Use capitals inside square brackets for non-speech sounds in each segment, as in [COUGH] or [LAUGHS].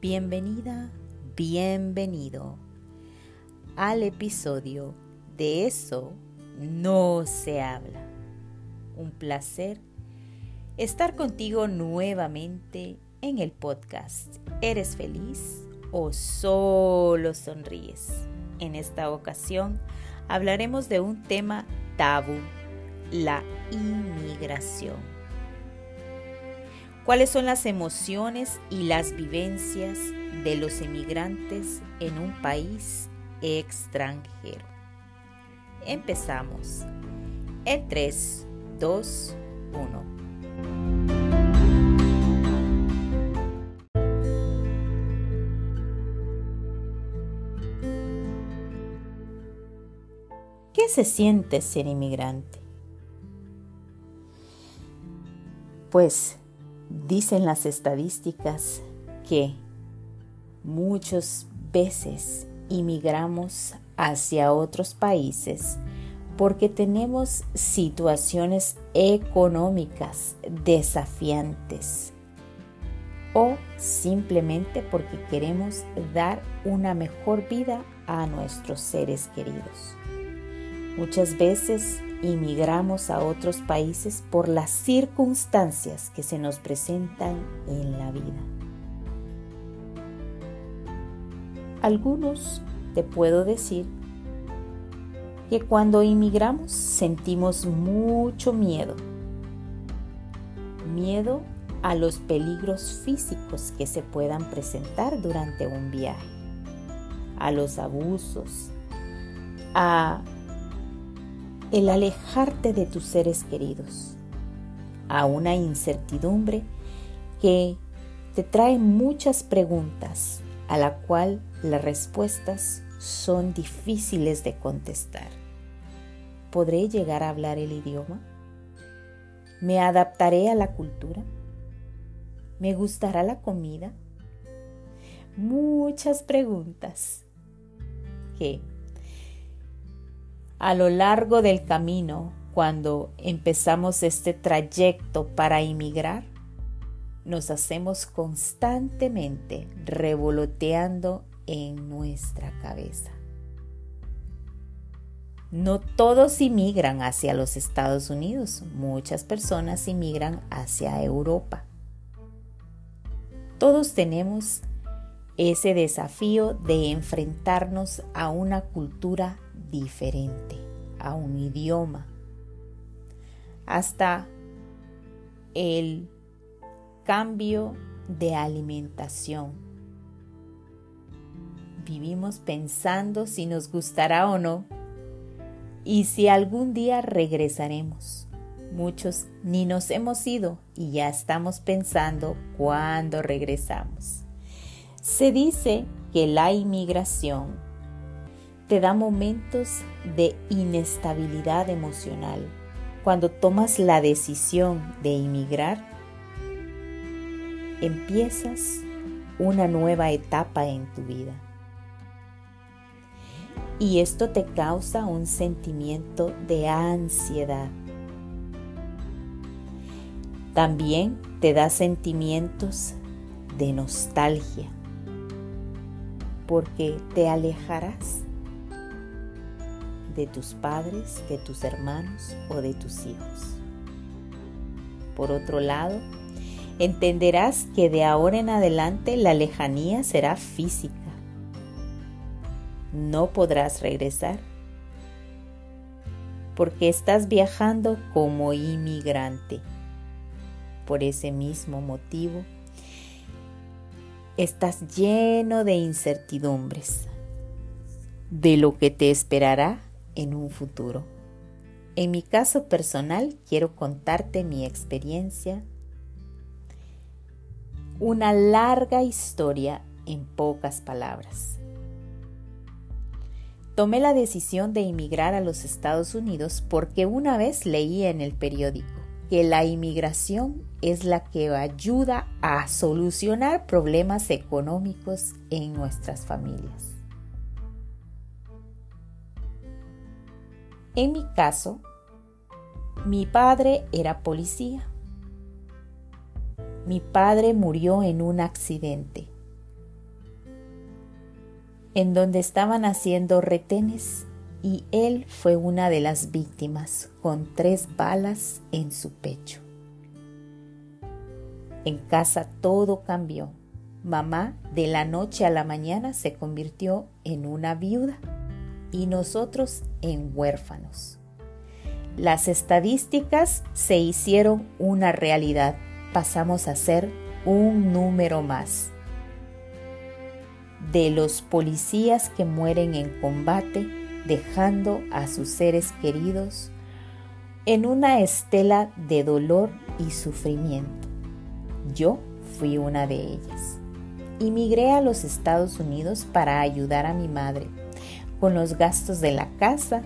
Bienvenida, bienvenido al episodio de Eso no se habla. Un placer estar contigo nuevamente en el podcast. ¿Eres feliz o solo sonríes? En esta ocasión hablaremos de un tema tabú, la inmigración cuáles son las emociones y las vivencias de los emigrantes en un país extranjero. Empezamos en 3, 2, 1. ¿Qué se siente ser inmigrante? Pues Dicen las estadísticas que muchas veces inmigramos hacia otros países porque tenemos situaciones económicas desafiantes o simplemente porque queremos dar una mejor vida a nuestros seres queridos. Muchas veces inmigramos a otros países por las circunstancias que se nos presentan en la vida. Algunos te puedo decir que cuando inmigramos sentimos mucho miedo. Miedo a los peligros físicos que se puedan presentar durante un viaje, a los abusos, a el alejarte de tus seres queridos, a una incertidumbre que te trae muchas preguntas a la cual las respuestas son difíciles de contestar. ¿Podré llegar a hablar el idioma? ¿Me adaptaré a la cultura? ¿Me gustará la comida? Muchas preguntas que a lo largo del camino, cuando empezamos este trayecto para emigrar, nos hacemos constantemente revoloteando en nuestra cabeza. No todos inmigran hacia los Estados Unidos, muchas personas inmigran hacia Europa. Todos tenemos ese desafío de enfrentarnos a una cultura diferente, a un idioma, hasta el cambio de alimentación. Vivimos pensando si nos gustará o no y si algún día regresaremos. Muchos ni nos hemos ido y ya estamos pensando cuándo regresamos. Se dice que la inmigración te da momentos de inestabilidad emocional. Cuando tomas la decisión de emigrar, empiezas una nueva etapa en tu vida. Y esto te causa un sentimiento de ansiedad. También te da sentimientos de nostalgia, porque te alejarás de tus padres, de tus hermanos o de tus hijos. Por otro lado, entenderás que de ahora en adelante la lejanía será física. No podrás regresar porque estás viajando como inmigrante. Por ese mismo motivo, estás lleno de incertidumbres de lo que te esperará en un futuro. En mi caso personal quiero contarte mi experiencia, una larga historia en pocas palabras. Tomé la decisión de emigrar a los Estados Unidos porque una vez leí en el periódico que la inmigración es la que ayuda a solucionar problemas económicos en nuestras familias. En mi caso, mi padre era policía. Mi padre murió en un accidente en donde estaban haciendo retenes y él fue una de las víctimas con tres balas en su pecho. En casa todo cambió. Mamá de la noche a la mañana se convirtió en una viuda y nosotros en huérfanos. Las estadísticas se hicieron una realidad. Pasamos a ser un número más. De los policías que mueren en combate dejando a sus seres queridos en una estela de dolor y sufrimiento. Yo fui una de ellas. Emigré a los Estados Unidos para ayudar a mi madre con los gastos de la casa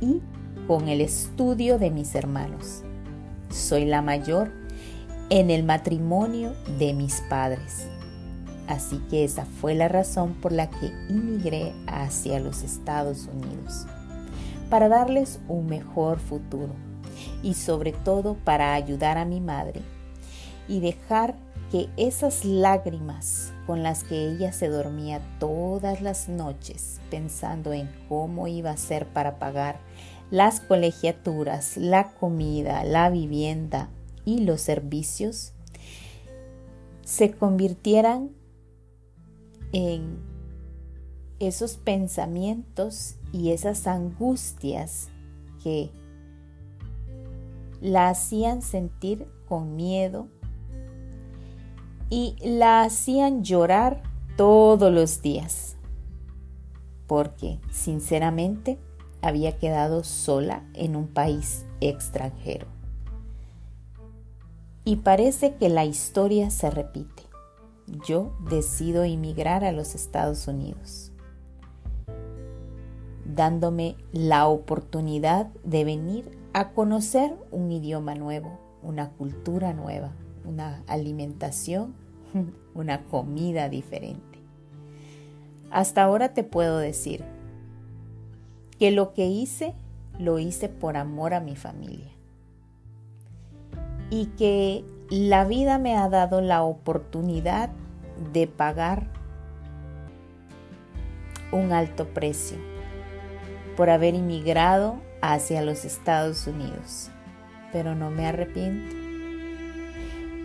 y con el estudio de mis hermanos. Soy la mayor en el matrimonio de mis padres. Así que esa fue la razón por la que emigré hacia los Estados Unidos, para darles un mejor futuro y sobre todo para ayudar a mi madre y dejar que esas lágrimas con las que ella se dormía todas las noches pensando en cómo iba a ser para pagar las colegiaturas, la comida, la vivienda y los servicios, se convirtieran en esos pensamientos y esas angustias que la hacían sentir con miedo y la hacían llorar todos los días, porque sinceramente había quedado sola en un país extranjero. Y parece que la historia se repite yo decido emigrar a los Estados Unidos, dándome la oportunidad de venir a conocer un idioma nuevo, una cultura nueva, una alimentación, [LAUGHS] una comida diferente. Hasta ahora te puedo decir que lo que hice, lo hice por amor a mi familia. Y que la vida me ha dado la oportunidad de pagar un alto precio por haber inmigrado hacia los Estados Unidos. Pero no me arrepiento,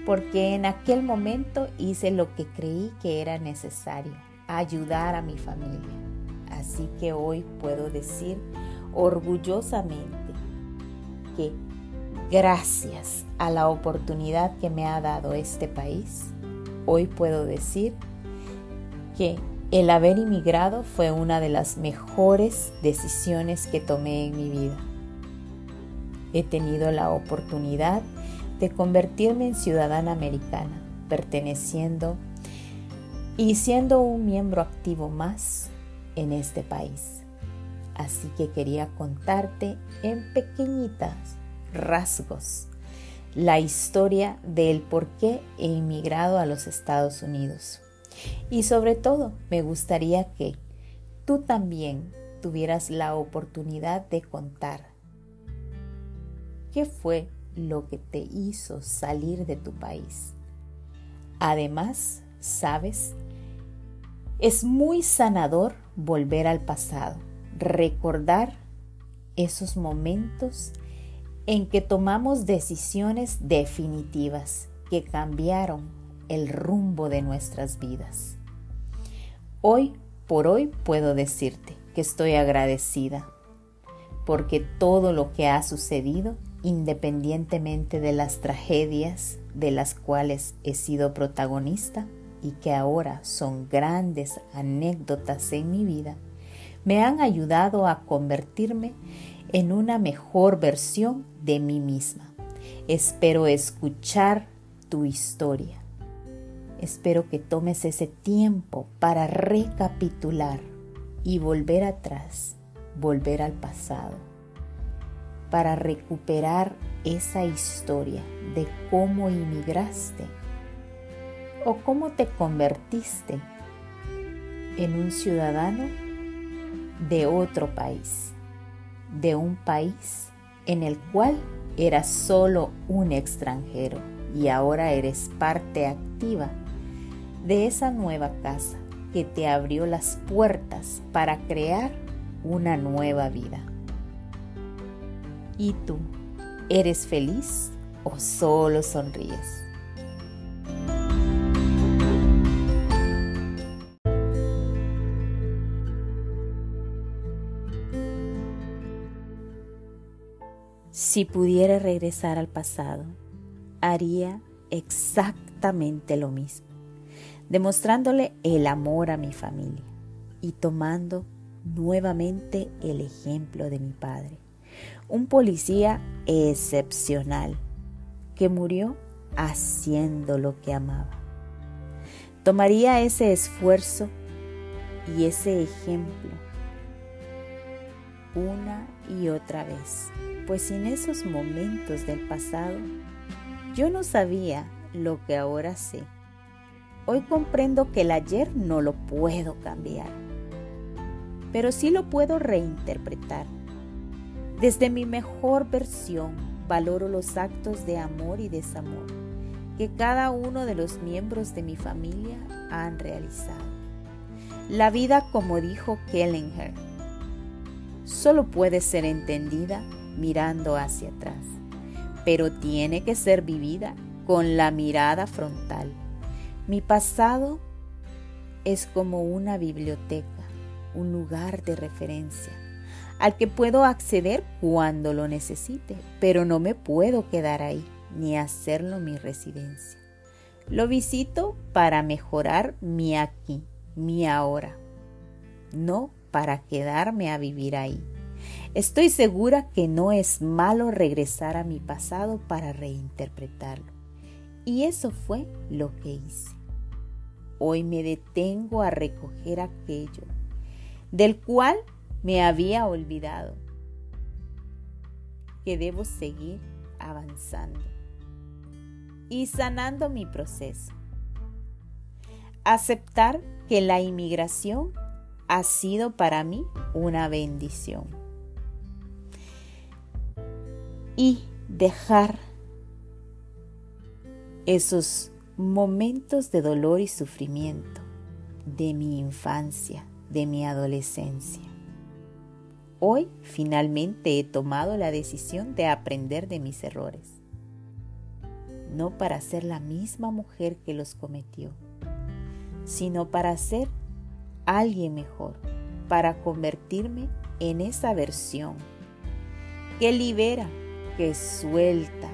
porque en aquel momento hice lo que creí que era necesario, ayudar a mi familia. Así que hoy puedo decir orgullosamente que Gracias a la oportunidad que me ha dado este país, hoy puedo decir que el haber inmigrado fue una de las mejores decisiones que tomé en mi vida. He tenido la oportunidad de convertirme en ciudadana americana, perteneciendo y siendo un miembro activo más en este país. Así que quería contarte en pequeñitas rasgos la historia del por qué he inmigrado a los Estados Unidos. Y sobre todo, me gustaría que tú también tuvieras la oportunidad de contar qué fue lo que te hizo salir de tu país. Además, sabes, es muy sanador volver al pasado, recordar esos momentos en que tomamos decisiones definitivas que cambiaron el rumbo de nuestras vidas. Hoy por hoy puedo decirte que estoy agradecida porque todo lo que ha sucedido, independientemente de las tragedias de las cuales he sido protagonista y que ahora son grandes anécdotas en mi vida, me han ayudado a convertirme en una mejor versión de mí misma. Espero escuchar tu historia. Espero que tomes ese tiempo para recapitular y volver atrás, volver al pasado, para recuperar esa historia de cómo inmigraste o cómo te convertiste en un ciudadano de otro país de un país en el cual eras solo un extranjero y ahora eres parte activa de esa nueva casa que te abrió las puertas para crear una nueva vida. ¿Y tú, eres feliz o solo sonríes? Si pudiera regresar al pasado, haría exactamente lo mismo, demostrándole el amor a mi familia y tomando nuevamente el ejemplo de mi padre, un policía excepcional que murió haciendo lo que amaba. Tomaría ese esfuerzo y ese ejemplo una y otra vez pues sin esos momentos del pasado, yo no sabía lo que ahora sé. Hoy comprendo que el ayer no lo puedo cambiar, pero sí lo puedo reinterpretar. Desde mi mejor versión valoro los actos de amor y desamor que cada uno de los miembros de mi familia han realizado. La vida, como dijo Kellinger, solo puede ser entendida mirando hacia atrás, pero tiene que ser vivida con la mirada frontal. Mi pasado es como una biblioteca, un lugar de referencia al que puedo acceder cuando lo necesite, pero no me puedo quedar ahí ni hacerlo mi residencia. Lo visito para mejorar mi aquí, mi ahora, no para quedarme a vivir ahí. Estoy segura que no es malo regresar a mi pasado para reinterpretarlo. Y eso fue lo que hice. Hoy me detengo a recoger aquello del cual me había olvidado, que debo seguir avanzando y sanando mi proceso. Aceptar que la inmigración ha sido para mí una bendición y dejar esos momentos de dolor y sufrimiento de mi infancia, de mi adolescencia. Hoy finalmente he tomado la decisión de aprender de mis errores, no para ser la misma mujer que los cometió, sino para ser alguien mejor, para convertirme en esa versión que libera que suelta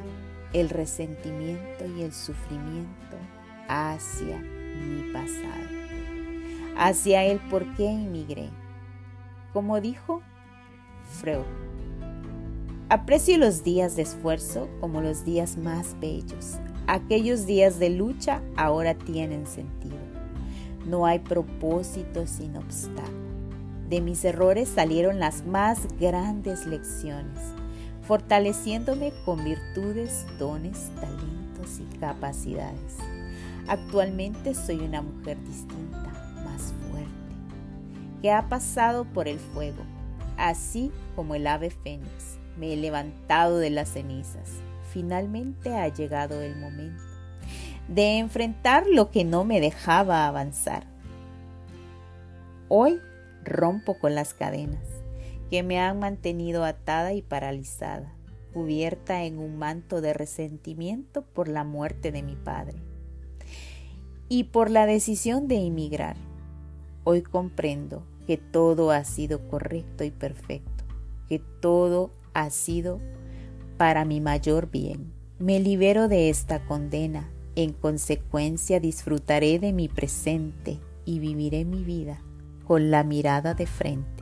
el resentimiento y el sufrimiento hacia mi pasado, hacia el por qué emigré. Como dijo Freud, aprecio los días de esfuerzo como los días más bellos. Aquellos días de lucha ahora tienen sentido. No hay propósito sin obstáculo. De mis errores salieron las más grandes lecciones fortaleciéndome con virtudes, dones, talentos y capacidades. Actualmente soy una mujer distinta, más fuerte, que ha pasado por el fuego, así como el ave fénix. Me he levantado de las cenizas. Finalmente ha llegado el momento de enfrentar lo que no me dejaba avanzar. Hoy rompo con las cadenas que me han mantenido atada y paralizada, cubierta en un manto de resentimiento por la muerte de mi padre y por la decisión de emigrar. Hoy comprendo que todo ha sido correcto y perfecto, que todo ha sido para mi mayor bien. Me libero de esta condena, en consecuencia disfrutaré de mi presente y viviré mi vida con la mirada de frente